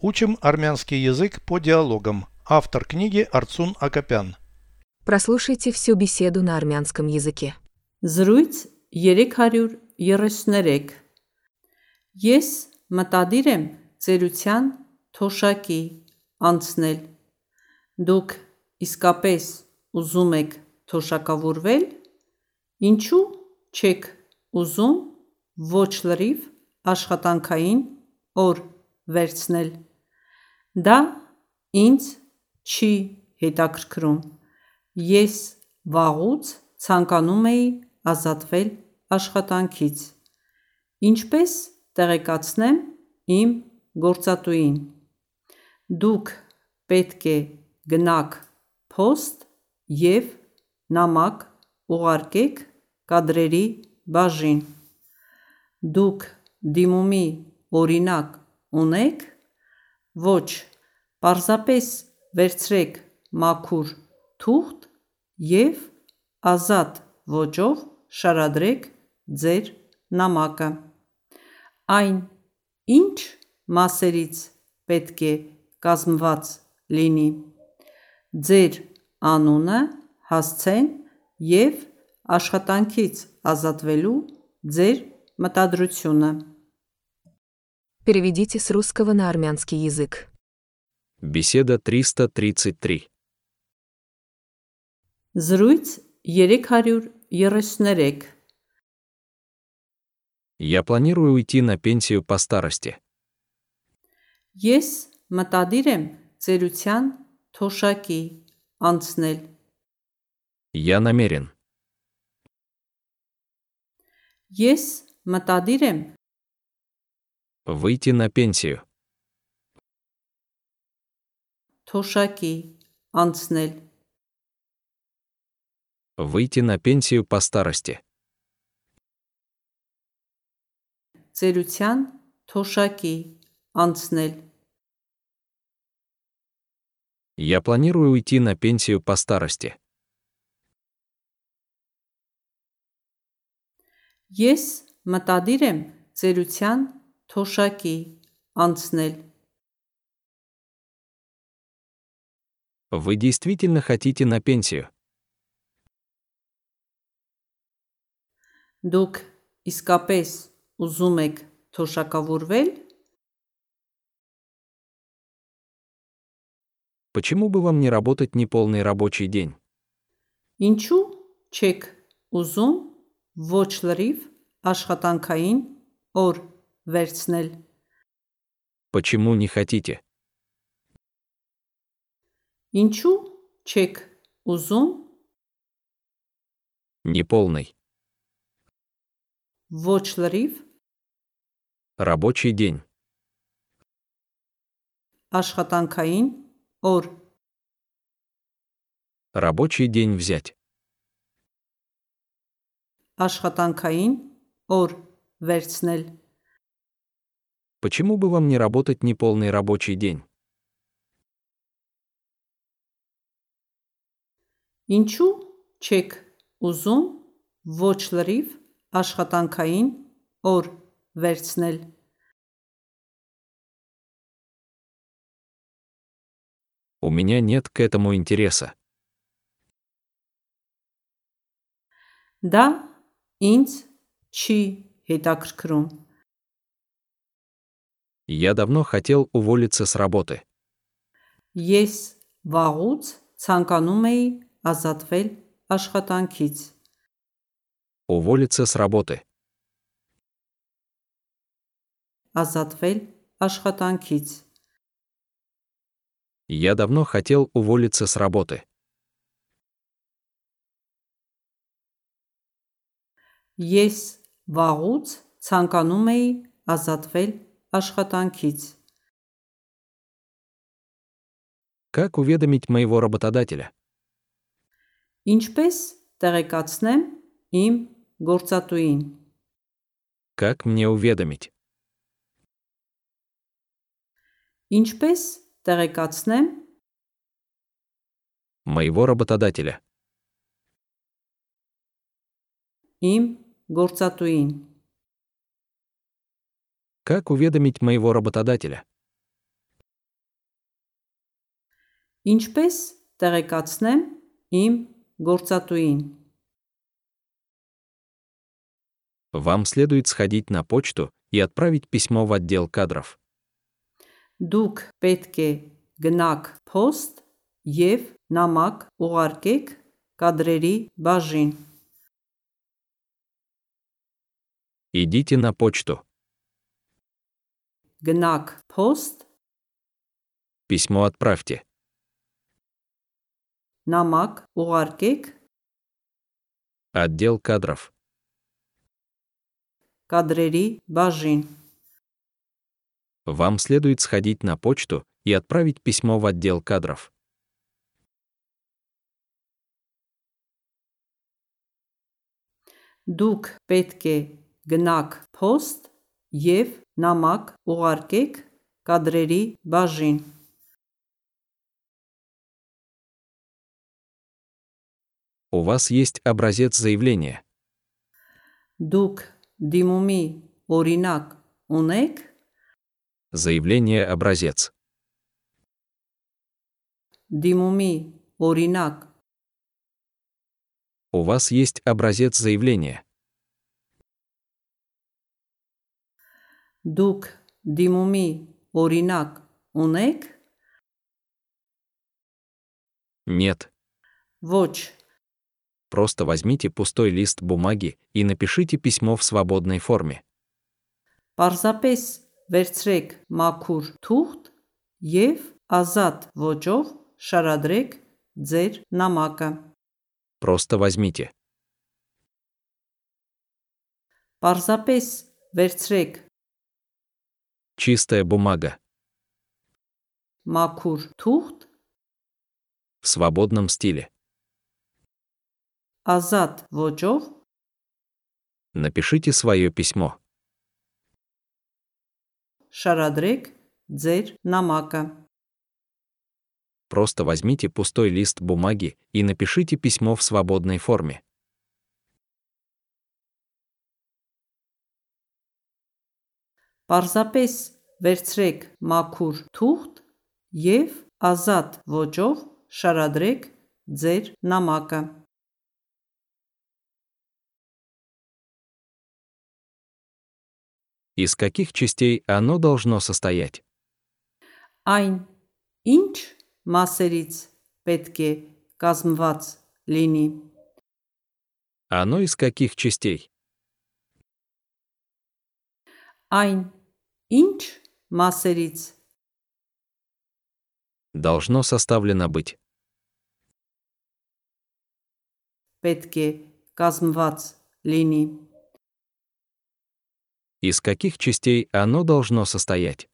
Учим армянский язык по диалогам. Автор книги Арцун Акопян. Прослушайте всю беседу на армянском языке. Զրույց 333 Ես մտադիր եմ ծերության թոշակի անցնել։ Դուք իսկապես ուզում եք թոշակավորվել։ Ինչու չեք ուզում ոչ լրիվ աշխատանքային օր վերցնել։ Դա ինձ չի հետաքրքրում։ Ես վաղուց ցանկանում էի ազատվել աշխատանքից։ Ինչպե՞ս տեղեկացնեմ իմ գործատուին։ Դուք պետք է գնաք փոստ և նամակ ուղարկեք կադրերի բաժին։ Դուք դիմումի օրինակ ունե՞ք։ Ոչ, պարզապես վերցրեք մաքուր թուղթ և ազատ ոճով շարադրեք ձեր նամակը։ Այն ի՞նչ մասերից պետք է կազմված լինի։ Ձեր անունը, հասցեն և աշխատանքից ազատվելու ձեր մտադրությունը։ Переведите с русского на армянский язык. Беседа 333. Զրույց 333 Я планирую уйти на пенсию по старости. Ես մտադիր եմ ծերության թոշակի անցնել։ Я намерен. Ես մտադիր եմ Выйти на пенсию. թոշակի անցնել։ Выйти на пенсию по старости. Ծերության թոշակի անցնել։ Я планирую уйти на пенсию по старости. Ես մտադիր եմ ծերության թոշակի անցնել։ Вы действительно хотите на пенсию? Դուք իսկապես ուզում եք թոշակավորվել։ Почему бы вам не работать неполный рабочий день? Ինչու չեք ուզում ոչ լրիվ աշխատանքային օր վերցնել։ Почему не хотите? Ինչու չեք ուզում Неполный. ոչ լրիվ Рабочий день. աշխատանքային օր Рабочий день взять. աշխատանքային օր վերցնել։ Почему бы вам не работать неполный рабочий день? Ինչու չեք ուզում ոչ լրիվ աշխատանքային օր վերցնել։ У меня нет к этому интереса. Դա ինձ չի հետաքրքրում։ Я давно хотел уволиться с работы. Ես վաղուց ցանկանում էի ազատվել աշխատանքից։ Уволиться с работы. Ազատվել աշխատանքից։ Я давно хотел уволиться с работы. Ես վաղուց ցանկանում էի ազատվել աշխատանքից։ Как уведомить моего работодателя? Ինչպես տեղեկացնեմ իմ գործատուին։ Как мне уведомить? Ինչպես տեղեկացնեմ Моего работодателя. իմ գործատուին։ Как уведомить моего работодателя? Ինչպես տեղեկացնեմ իմ գործատուին։ Вам следует сходить на почту и отправить письмо в отдел кадров. Դուք պետք է գնաք post եւ նամակ ուղարկեք կադրերի բաժին։ Идите на почту. Гнак пост. Письмо отправьте. Намак уаркек. Отдел кадров. Кадрери бажин. Вам следует сходить на почту и отправить письмо в отдел кадров. Дук петке гнак пост ев նամակ ուղարկեք կադրերի բաժին։ У вас есть образец заявления. Դուք դիմումի օրինակ ունեք Заявление образец. դիմումի օրինակ У вас есть образец заявления. Դուք դիմումի օրինակ ունեք Нет. ոչ Просто возьмите пустой лист бумаги и напишите письмо в свободной форме. Պարզապես վերցրեք մաքուր թուղթ եւ ազատ ոճով շարադրեք ձեր նամակը։ Просто возьмите. Պարզապես վերցրեք Чистая бумага. Макур тухт. В свободном стиле. Азат Воджов. Напишите свое письмо. Шарадрек Дзер Намака. Просто возьмите пустой лист бумаги и напишите письмо в свободной форме. Պարզապես վերցրեք մաքուր թուղթ եւ ազատ ոճով շարադրեք ձեր նամակը։ Из каких частей оно должно состоять? Այն ինչ մասերից պետք է կազմված լինի։ Оно из каких частей? Այն ինչ մասերից Должно составлено быть. պետք է կազմված լինի։ Из каких частей оно должно состоять?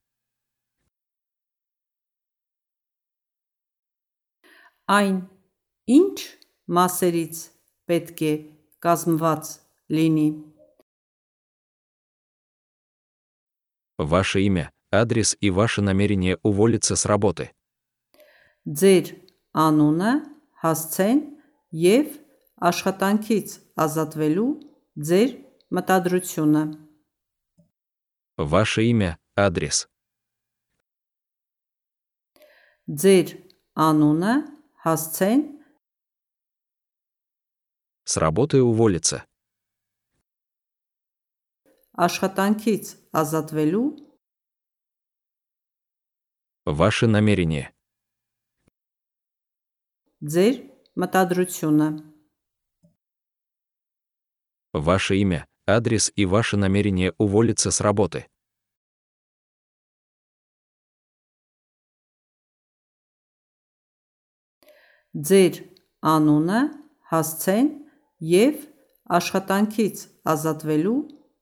Այն ինչ մասերից պետք է կազմված լինի։ Ваше имя, адрес и ваше намерение уволиться с работы. Ձեր անունը, հասցեն եւ աշխատանքից ազատվելու ձեր մտադրությունը։ Ваше имя, адрес. Ձեր անունը, հասցեն С работы уволиться. աշխատանքից ազատվելու Ваше намерение. ձեր մտադրությունը։ Ваше имя, адрес и ваше намерение уволиться с работы. Ձեր անունը, հասցեն եւ աշխատանքից ազատվելու